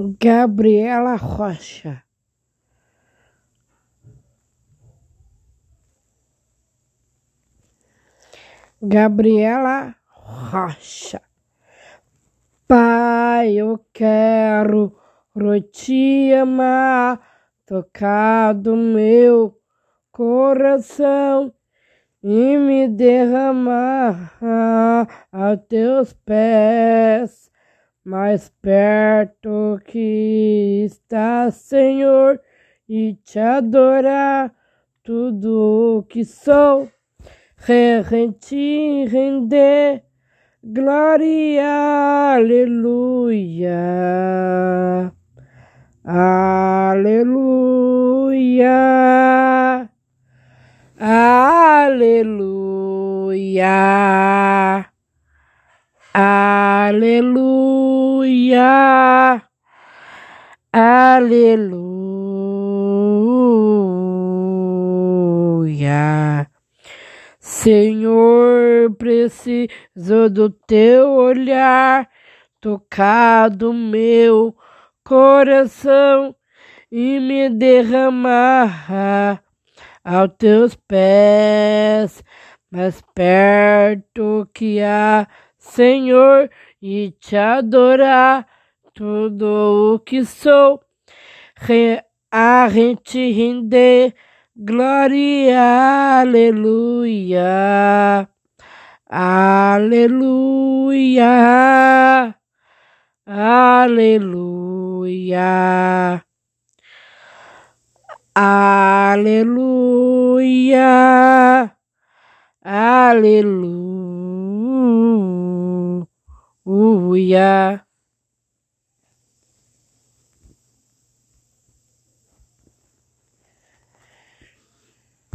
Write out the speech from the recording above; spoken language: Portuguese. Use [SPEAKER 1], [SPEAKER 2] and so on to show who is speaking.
[SPEAKER 1] Gabriela Rocha. Gabriela Rocha. Pai, eu quero te amar, tocar do meu coração e me derramar a teus pés, mais perto que está, Senhor, e te adorar tudo o que sou, te render, glória, aleluia, aleluia. Aleluia. Aleluia. Aleluia. Senhor, preciso do teu olhar, tocar do meu coração e me derramar aos teus pés, mais perto que há, Senhor, e te adorar tudo o que sou, a gente render glória, aleluia, aleluia, aleluia. Aleluia. Aleluia. Ooh, yeah.